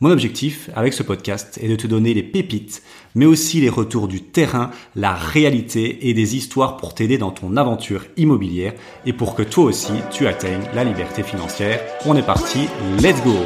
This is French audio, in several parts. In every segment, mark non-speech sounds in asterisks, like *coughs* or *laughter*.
Mon objectif avec ce podcast est de te donner les pépites, mais aussi les retours du terrain, la réalité et des histoires pour t'aider dans ton aventure immobilière et pour que toi aussi tu atteignes la liberté financière. On est parti, let's go.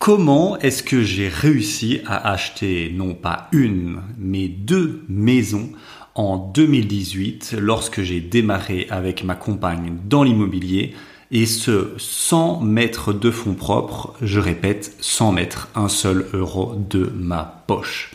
Comment est-ce que j'ai réussi à acheter non pas une, mais deux maisons en 2018 lorsque j'ai démarré avec ma compagne dans l'immobilier? Et ce sans mettre de fonds propres, je répète, sans mettre un seul euro de ma poche.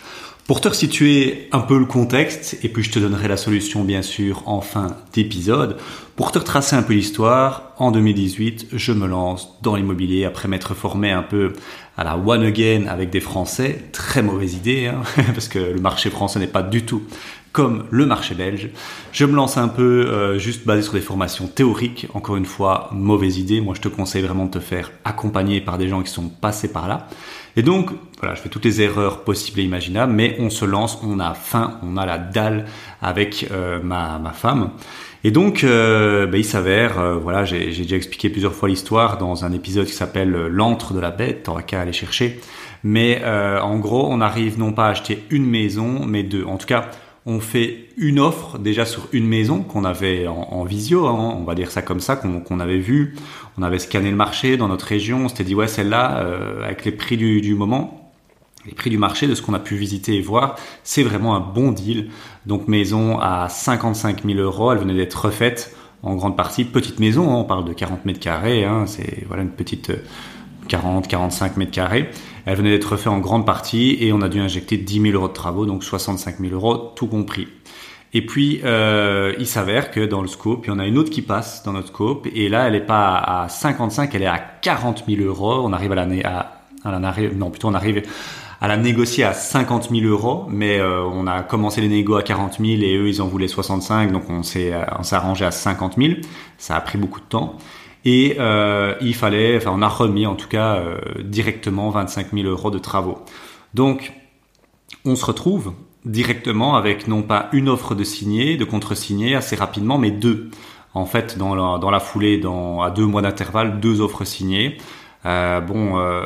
Pour te resituer un peu le contexte, et puis je te donnerai la solution bien sûr en fin d'épisode, pour te retracer un peu l'histoire, en 2018, je me lance dans l'immobilier après m'être formé un peu à la one again avec des Français. Très mauvaise idée, hein, *laughs* parce que le marché français n'est pas du tout comme le marché belge. Je me lance un peu euh, juste basé sur des formations théoriques. Encore une fois, mauvaise idée. Moi, je te conseille vraiment de te faire accompagner par des gens qui sont passés par là. Et donc, voilà, je fais toutes les erreurs possibles et imaginables, mais on se lance, on a faim, on a la dalle avec euh, ma, ma femme. Et donc, euh, ben, il s'avère, voilà, j'ai déjà expliqué plusieurs fois l'histoire dans un épisode qui s'appelle L'antre de la bête, t'auras qu'à aller chercher. Mais en gros, on arrive non pas à acheter une maison, mais deux. En tout cas, on fait une offre déjà sur une maison qu'on avait en, visio, hein, on va dire ça comme ça, qu'on avait vu. On avait scanné le marché dans notre région, on s'était dit ouais celle-là, euh, avec les prix du, moment, les prix du marché de ce qu'on a pu visiter et voir, c'est vraiment un bon deal. Donc maison à 55 000 euros, elle venait d'être refaite en grande partie, petite maison, hein, on parle de 40 mètres carrés, hein, c'est voilà une petite 40-45 mètres carrés. Elle venait d'être refaite en grande partie et on a dû injecter 10 000 euros de travaux, donc 65 000 euros, tout compris. Et puis, euh, il s'avère que dans le scope, il y en a une autre qui passe dans notre scope, et là, elle n'est pas à 55, elle est à 40 000 euros. On arrive à l'année, à, à la, non, à la négocier à 50 000 euros, mais euh, on a commencé les négos à 40 000 et eux, ils en voulaient 65, donc on s'est, on s'est arrangé à 50 000. Ça a pris beaucoup de temps. Et euh, il fallait, enfin on a remis en tout cas euh, directement 25 000 euros de travaux. Donc on se retrouve directement avec non pas une offre de signer, de contre-signer assez rapidement, mais deux. En fait, dans la, dans la foulée, dans, à deux mois d'intervalle, deux offres signées. Euh, bon, euh,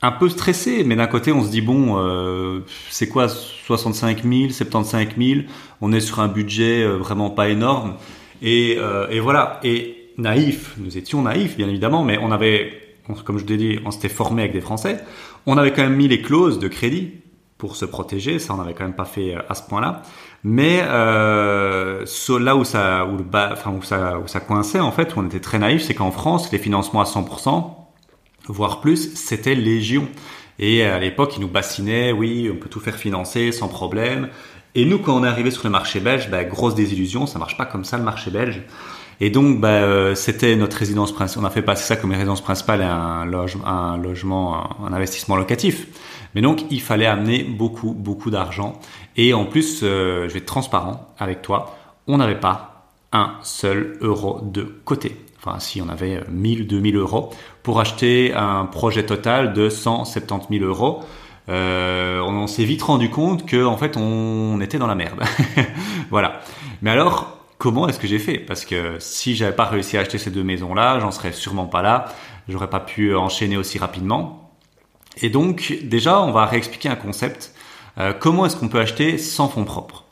un peu stressé, mais d'un côté, on se dit bon, euh, c'est quoi 65 000, 75 000 On est sur un budget vraiment pas énorme, et, et voilà. Et naïfs, nous étions naïfs bien évidemment, mais on avait, comme je l'ai dit, on s'était formé avec des Français, on avait quand même mis les clauses de crédit pour se protéger, ça on n'avait quand même pas fait euh, à ce point-là. Mais euh, là où ça, où, le enfin, où ça, où ça coinçait en fait, où on était très naïf, c'est qu'en France, les financements à 100%, voire plus, c'était légion. Et à l'époque, ils nous bassinaient, oui, on peut tout faire financer sans problème. Et nous, quand on est arrivé sur le marché belge, bah, grosse désillusion, ça marche pas comme ça le marché belge. Et donc, bah, euh, c'était notre résidence principale. On a fait passer ça comme une résidence principale et un, logement, un, investissement locatif. Mais donc, il fallait amener beaucoup, beaucoup d'argent. Et en plus, euh, je vais être transparent avec toi, on n'avait pas un seul euro de côté. Enfin, si on avait 1000, 2000 euros pour acheter un projet total de 170 000 euros. Euh, on s'est vite rendu compte que en fait on était dans la merde. *laughs* voilà. Mais alors comment est-ce que j'ai fait? Parce que si j'avais pas réussi à acheter ces deux maisons-là, j'en serais sûrement pas là. J'aurais pas pu enchaîner aussi rapidement. Et donc, déjà, on va réexpliquer un concept. Euh, comment est-ce qu'on peut acheter sans fonds propres?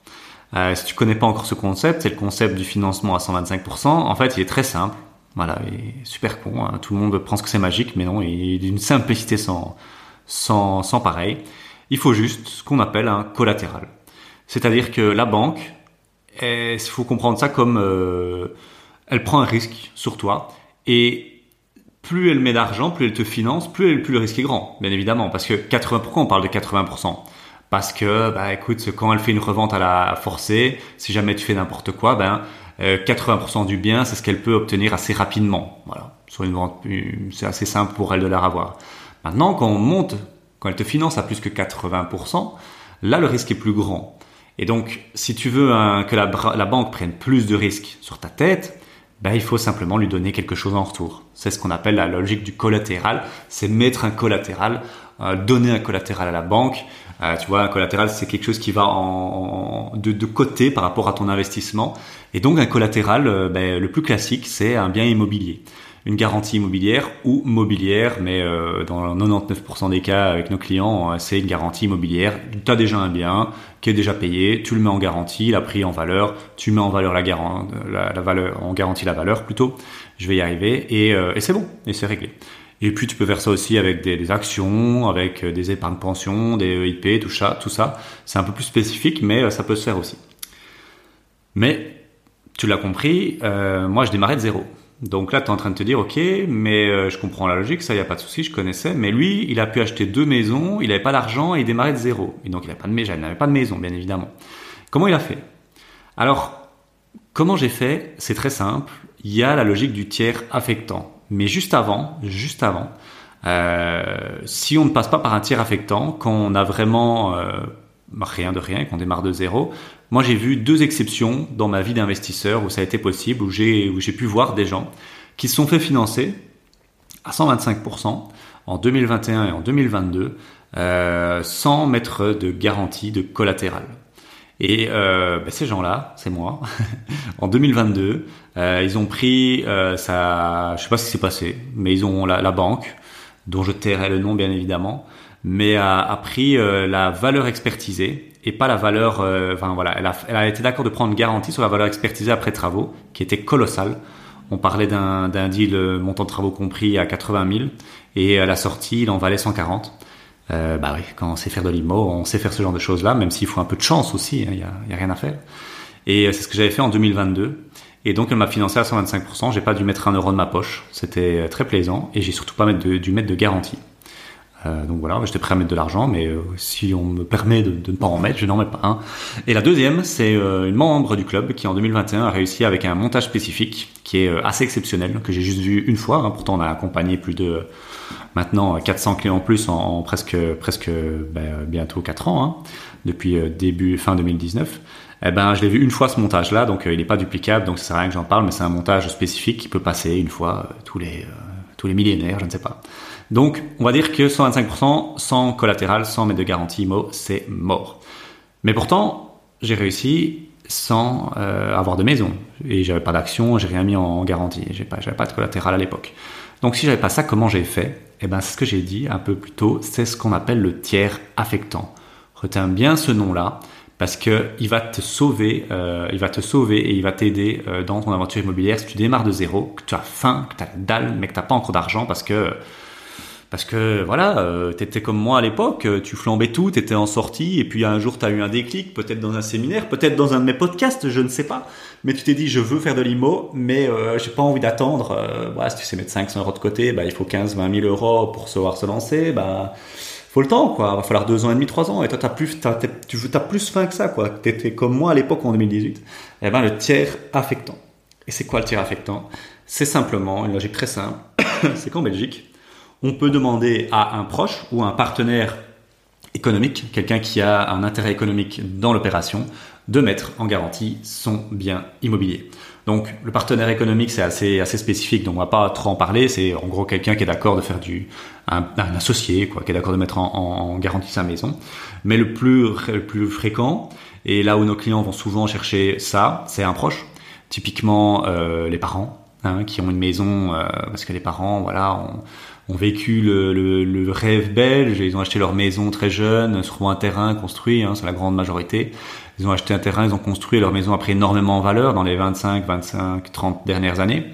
Euh, Si tu connais pas encore ce concept, c'est le concept du financement à 125%. En fait, il est très simple. Voilà, il est super con. Hein. Tout le monde pense que c'est magique, mais non, il est d'une simplicité sans, sans, sans pareil. Il faut juste ce qu'on appelle un collatéral. C'est-à-dire que la banque il faut comprendre ça comme euh, elle prend un risque sur toi et plus elle met d'argent, plus elle te finance, plus, le risque est grand, bien évidemment, parce que 80%, on parle de 80%. Parce que, bah, écoute, quand elle fait une revente à la forcée, si jamais tu fais n'importe quoi, ben, 80% euh, du bien, c'est ce qu'elle peut obtenir assez rapidement. Voilà. Sur une vente, c'est assez simple pour elle de la revoir. Maintenant, quand on monte, quand elle te finance à plus que 80%, là, le risque est plus grand. Et donc, si tu veux que la, banque prenne plus de risques sur ta tête, ben, il faut simplement lui donner quelque chose en retour. C'est ce qu'on appelle la logique du collatéral. C'est mettre un collatéral, euh, donner un collatéral à la banque. Euh, tu vois, un collatéral, c'est quelque chose qui va en, de, de, côté par rapport à ton investissement. Et donc, un collatéral, euh, ben, le plus classique, c'est un bien immobilier une garantie immobilière ou mobilière, mais euh, dans 99% des cas avec nos clients, euh, c'est une garantie immobilière. Tu as déjà un bien qui est déjà payé, tu le mets en garantie, il a pris en valeur, tu mets en valeur la, la, la valeur, on garantit la valeur plutôt. Je vais y arriver et, euh, et c'est bon, et c'est réglé. Et puis tu peux faire ça aussi avec des, des actions, avec des épargnes pension, des EIP, tout ça, tout ça. C'est un peu plus spécifique, mais ça peut se faire aussi. Mais tu l'as compris, moi je démarrais de zéro. Donc là, tu es en train de te dire, ok, mais euh, je comprends la logique, ça, il n'y a pas de souci, je connaissais. Mais lui, il a pu acheter deux maisons, il n'avait pas d'argent et il démarrait de zéro. Et donc, il n'avait pas de pas de maison, bien évidemment. Comment il a fait? Alors, comment j'ai fait? C'est très simple. Il y a la logique du tiers affectant. Mais juste avant, juste avant, euh, si on ne passe pas par un tiers affectant, quand on a vraiment euh, rien de rien, qu'on démarre de zéro, moi, j'ai vu deux exceptions dans ma vie d'investisseur où ça a été possible, où j'ai pu voir des gens qui se sont fait financer à 125% en 2021 et en 2022 euh, sans mettre de garantie de collatéral. Et euh, ben, ces gens-là, c'est moi, *laughs* en 2022, euh, ils ont pris ça, je sais pas ce qui s'est passé, mais ils ont la, banque, dont je tairai le nom bien évidemment, mais a, a pris euh, la valeur expertisée et pas la valeur. Euh, enfin voilà, elle a, elle a été d'accord de prendre garantie sur la valeur expertisée après travaux, qui était colossale. On parlait d'un deal euh, montant de travaux compris à 80 000 et à la sortie, il en valait 140. Euh, bah oui, quand on sait faire de l'IMO, on sait faire ce genre de choses-là, même s'il faut un peu de chance aussi, il hein, y, a, y, a, rien à faire. Et euh, c'est ce que j'avais fait en 2022. Et donc elle m'a financé à 125%, j'ai pas dû mettre un euro de ma poche, c'était très plaisant, et j'ai surtout pas dû mettre de garantie. Euh, donc voilà, j'étais prêt à mettre de l'argent, mais euh, si on me permet de, ne pas en mettre, je n'en mets pas un. Et la deuxième, c'est euh, une membre du club qui en 2021 a réussi avec un montage spécifique qui est assez exceptionnel, que j'ai juste vu une fois. Hein. pourtant, on a accompagné plus de maintenant 400 clients en plus en, presque presque ben, bientôt 4 ans, hein, depuis début fin 2019. Eh ben, je l'ai vu une fois ce montage-là, donc il n'est pas duplicable, donc ça sert à rien que j'en parle, mais c'est un montage spécifique qui peut passer une fois tous les tous les millénaires, je ne sais pas. Donc, on va dire que 125% sans collatéral, sans mettre de garantie c'est mort. Mais pourtant, j'ai réussi sans euh, avoir de maison. Et j'avais pas d'action, j'ai rien mis en garantie. J'ai pas, j'avais pas de collatéral à l'époque. Donc, si j'avais pas ça, comment j'ai fait? Eh ben, c'est ce que j'ai dit un peu plus tôt. C'est ce qu'on appelle le tiers affectant. Retiens bien ce nom-là parce que il va te sauver, euh, il va te sauver et il va t'aider euh, dans ton aventure immobilière si tu démarres de zéro, que tu as faim, que tu as la dalle, mais que t'as pas encore d'argent parce que parce que voilà, euh, tu étais comme moi à l'époque, euh, tu flambais tout, tu étais en sortie, et puis un jour tu as eu un déclic, peut-être dans un séminaire, peut-être dans un de mes podcasts, je ne sais pas. Mais tu t'es dit, je veux faire de l'IMO, mais euh, j'ai pas envie d'attendre. Euh, si tu sais mettre 500 euros de côté, bah, il faut 15, 20 000 euros pour savoir se lancer. Bah, faut le temps, quoi. Il va falloir deux ans et demi, trois ans. Et toi, t'as plus, tu as plus faim que ça, quoi. T'étais comme moi à l'époque en 2018. Eh ben, le tiers affectant. Et c'est quoi le tiers affectant? C'est simplement une logique très simple. *coughs* c'est qu'en Belgique, on peut demander à un proche ou un partenaire économique, quelqu'un qui a un intérêt économique dans l'opération, de mettre en garantie son bien immobilier. Donc le partenaire économique c'est assez assez spécifique, donc on va pas trop en parler. C'est en gros quelqu'un qui est d'accord de faire du un, associé quoi, qui est d'accord de mettre en, garantie sa maison. Mais le plus le plus fréquent et là où nos clients vont souvent chercher ça, c'est un proche. Typiquement euh, les parents hein, qui ont une maison euh, parce que les parents voilà ont, ont vécu le, le, le, rêve belge, ils ont acheté leur maison très jeune, sur un terrain construit, hein, c'est la grande majorité. Ils ont acheté un terrain, ils ont construit leur maison après énormément en valeur dans les 25, 25, 30 dernières années.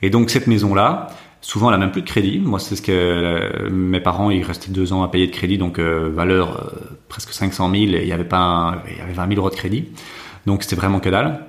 Et donc cette maison-là, souvent elle a même plus de crédit. Moi c'est ce que euh, mes parents, ils restaient deux ans à payer de crédit, donc euh, valeur euh, presque 500 000, et il y avait pas, il y avait 20 000 euros de crédit. Donc c'était vraiment que dalle.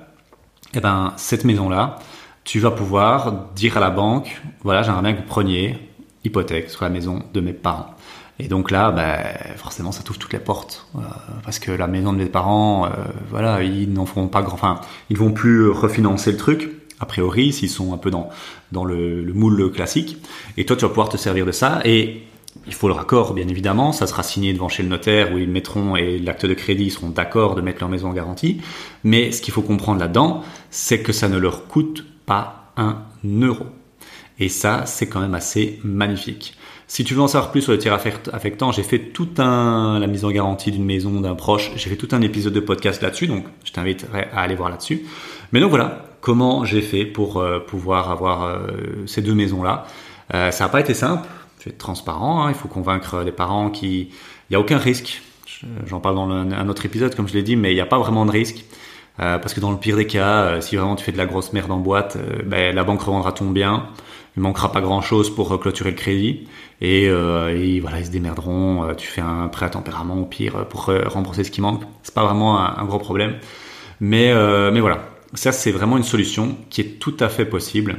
Et eh ben cette maison-là, tu vas pouvoir dire à la banque, voilà, j'aimerais bien que vous preniez hypothèque sur la maison de mes parents. Et donc là, bah, forcément, ça t'ouvre toutes les portes, euh, parce que la maison de mes parents, euh, voilà, ils n'en feront pas grand, enfin, ils vont plus refinancer le truc. A priori, s'ils sont un peu dans dans le, le, moule classique. Et toi, tu vas pouvoir te servir de ça. Et il faut le raccord, bien évidemment. Ça sera signé devant chez le notaire où ils mettront et l'acte de crédit seront d'accord de mettre leur maison en garantie. Mais ce qu'il faut comprendre là-dedans, c'est que ça ne leur coûte pas un euro. Et ça, c'est quand même assez magnifique. Si tu veux en savoir plus sur le tiers affectant, j'ai fait tout un, la mise en garantie d'une maison, d'un proche, j'ai fait tout un épisode de podcast là-dessus, donc je t'inviterai à aller voir là-dessus. Mais donc voilà, comment j'ai fait pour euh, pouvoir avoir euh, ces deux maisons-là. Euh, ça n'a pas été simple, je vais être transparent, hein. il faut convaincre les parents qu'il n'y a aucun risque. J'en parle dans un autre épisode, comme je l'ai dit, mais il n'y a pas vraiment de risque. parce que dans le pire des cas, si vraiment tu fais de la grosse merde en boîte, ben, la banque revendra ton bien il manquera pas grand chose pour clôturer le crédit et, voilà ils se démerderont tu fais un prêt à tempérament au pire pour rembourser ce qui manque c'est pas vraiment un, gros problème mais mais voilà ça c'est vraiment une solution qui est tout à fait possible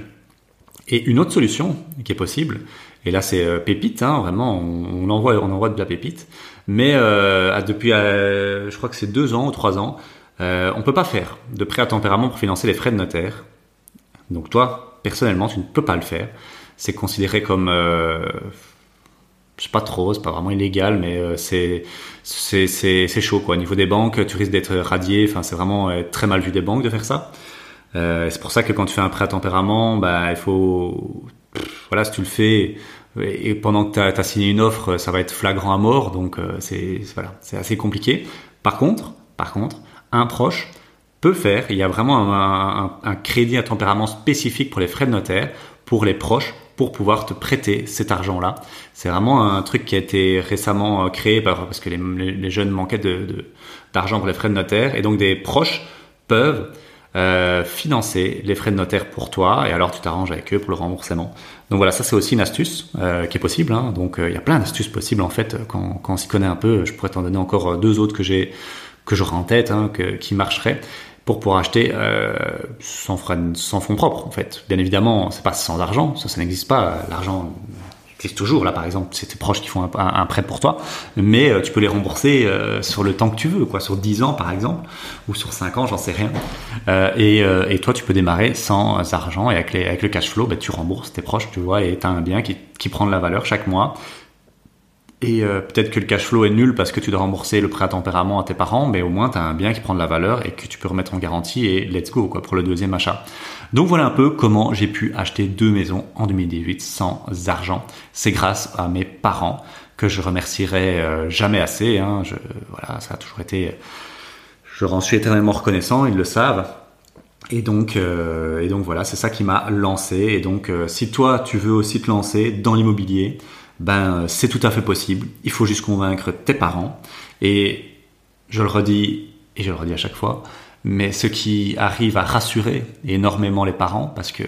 et une autre solution qui est possible et là c'est pépite hein, vraiment on, envoie on de la pépite mais depuis je crois que c'est deux ans ou trois ans on peut pas faire de prêt à tempérament pour financer les frais de notaire donc toi personnellement, tu ne peux pas le faire. C'est considéré comme, euh, je sais pas trop, c'est pas vraiment illégal, mais euh, c'est chaud quoi. Au niveau des banques, tu risques d'être radié. Enfin, c'est vraiment euh, très mal vu des banques de faire ça. Euh, c'est pour ça que quand tu fais un prêt à tempérament, bah il faut, voilà, si tu le fais et pendant que tu as, signé une offre, ça va être flagrant à mort, donc c'est voilà, c'est assez compliqué. Par contre, par contre, un proche peut faire. Il y a vraiment un, crédit à tempérament spécifique pour les frais de notaire, pour les proches, pour pouvoir te prêter cet argent-là. C'est vraiment un truc qui a été récemment euh, créé parce que les, jeunes manquaient d'argent pour les frais de notaire et donc des proches peuvent euh, financer les frais de notaire pour toi et alors tu t'arranges avec eux pour le remboursement. Donc voilà, ça c'est aussi une astuce euh, qui est possible. Hein. Donc il y a plein d'astuces possibles en fait quand, on s'y connaît un peu. Je pourrais t'en donner encore deux autres que j'ai que j'aurais en tête, hein, qui marcheraient pour pouvoir acheter euh, sans, sans fonds propres en fait. Bien évidemment, c'est pas sans argent, ça, ça n'existe pas. L'argent existe toujours. Là, par exemple, c'est tes proches qui font un, prêt pour toi, mais euh, tu peux les rembourser euh, sur le temps que tu veux, quoi, sur 10 ans par exemple, ou sur 5 ans, j'en sais rien. Euh, et, et, toi, tu peux démarrer sans argent et avec, les, avec le cash flow, bah, tu rembourses tes proches, tu vois, et tu as un bien qui, qui prend de la valeur chaque mois et euh, peut-être que le cash flow est nul parce que tu dois rembourser le prêt à tempérament à tes parents, mais au moins tu as un bien qui prend de la valeur et que tu peux remettre en garantie et let's go pour le deuxième achat. Donc voilà un peu comment j'ai pu acheter deux maisons en 2018 sans argent. C'est grâce à mes parents que je remercierai euh, jamais assez. Hein. Je, voilà, ça a toujours été. Je en suis éternellement reconnaissant. Ils le savent. Et donc, euh, et donc voilà, c'est ça qui m'a lancé. Et donc, si toi tu veux aussi te lancer dans l'immobilier, ben c'est tout à fait possible. Il faut juste convaincre tes parents. Et je le redis, et je le redis à chaque fois, mais ce qui arrive à rassurer énormément les parents, parce que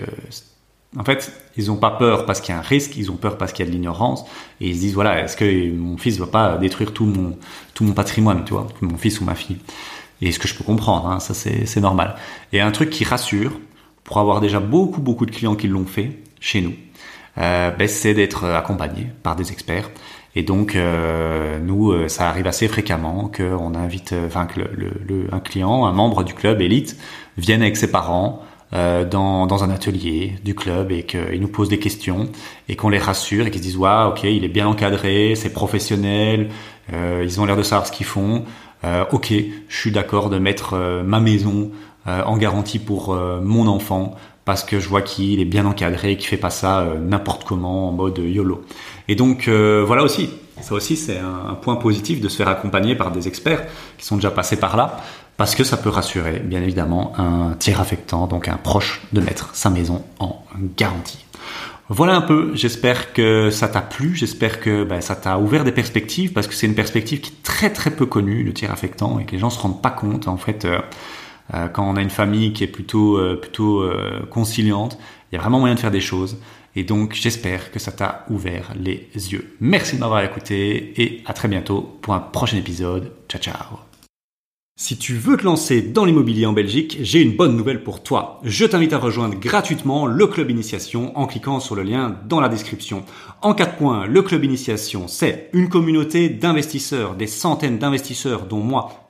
en fait, ils n'ont pas peur parce qu'il y a un risque, ils ont peur parce qu'il y a de l'ignorance, et ils se disent voilà, est-ce que mon fils va pas détruire tout mon tout mon patrimoine, tu vois, mon fils ou ma fille Et ce que je peux comprendre, hein, ça c'est normal. Et un truc qui rassure, pour avoir déjà beaucoup beaucoup de clients qui l'ont fait chez nous, euh, ben, c'est d'être accompagné par des experts. Et donc, euh, nous, euh, ça arrive assez fréquemment qu'on invite, enfin que le, le, un client, un membre du club élite, vienne avec ses parents euh, dans, dans un atelier du club et qu'il nous pose des questions et qu'on les rassure et qu'ils se disent waouh, ok, il est bien encadré, c'est professionnel, euh, ils ont l'air de savoir ce qu'ils font. Ok, je suis d'accord de mettre ma maison en garantie pour mon enfant parce que je vois qu'il est bien encadré, qu'il fait pas ça euh, n'importe comment en mode YOLO. Et donc euh, voilà aussi, ça aussi c'est un, point positif de se faire accompagner par des experts qui sont déjà passés par là, parce que ça peut rassurer bien évidemment un tiers affectant, donc un proche, de mettre sa maison en garantie. Voilà un peu, j'espère que ça t'a plu, j'espère que ben, ça t'a ouvert des perspectives, parce que c'est une perspective qui est très très peu connue, le tiers affectant, et que les gens se rendent pas compte en fait. Euh, euh, quand on a une famille qui est plutôt, euh, plutôt conciliante, il y a vraiment moyen de faire des choses. Et donc, j'espère que ça t'a ouvert les yeux. Merci de m'avoir écouté et à très bientôt pour un prochain épisode. Ciao, ciao. Si tu veux te lancer dans l'immobilier en Belgique, j'ai une bonne nouvelle pour toi. Je t'invite à rejoindre gratuitement le club initiation en cliquant sur le lien dans la description. En quatre points, le club initiation, c'est une communauté d'investisseurs, des centaines d'investisseurs dont moi,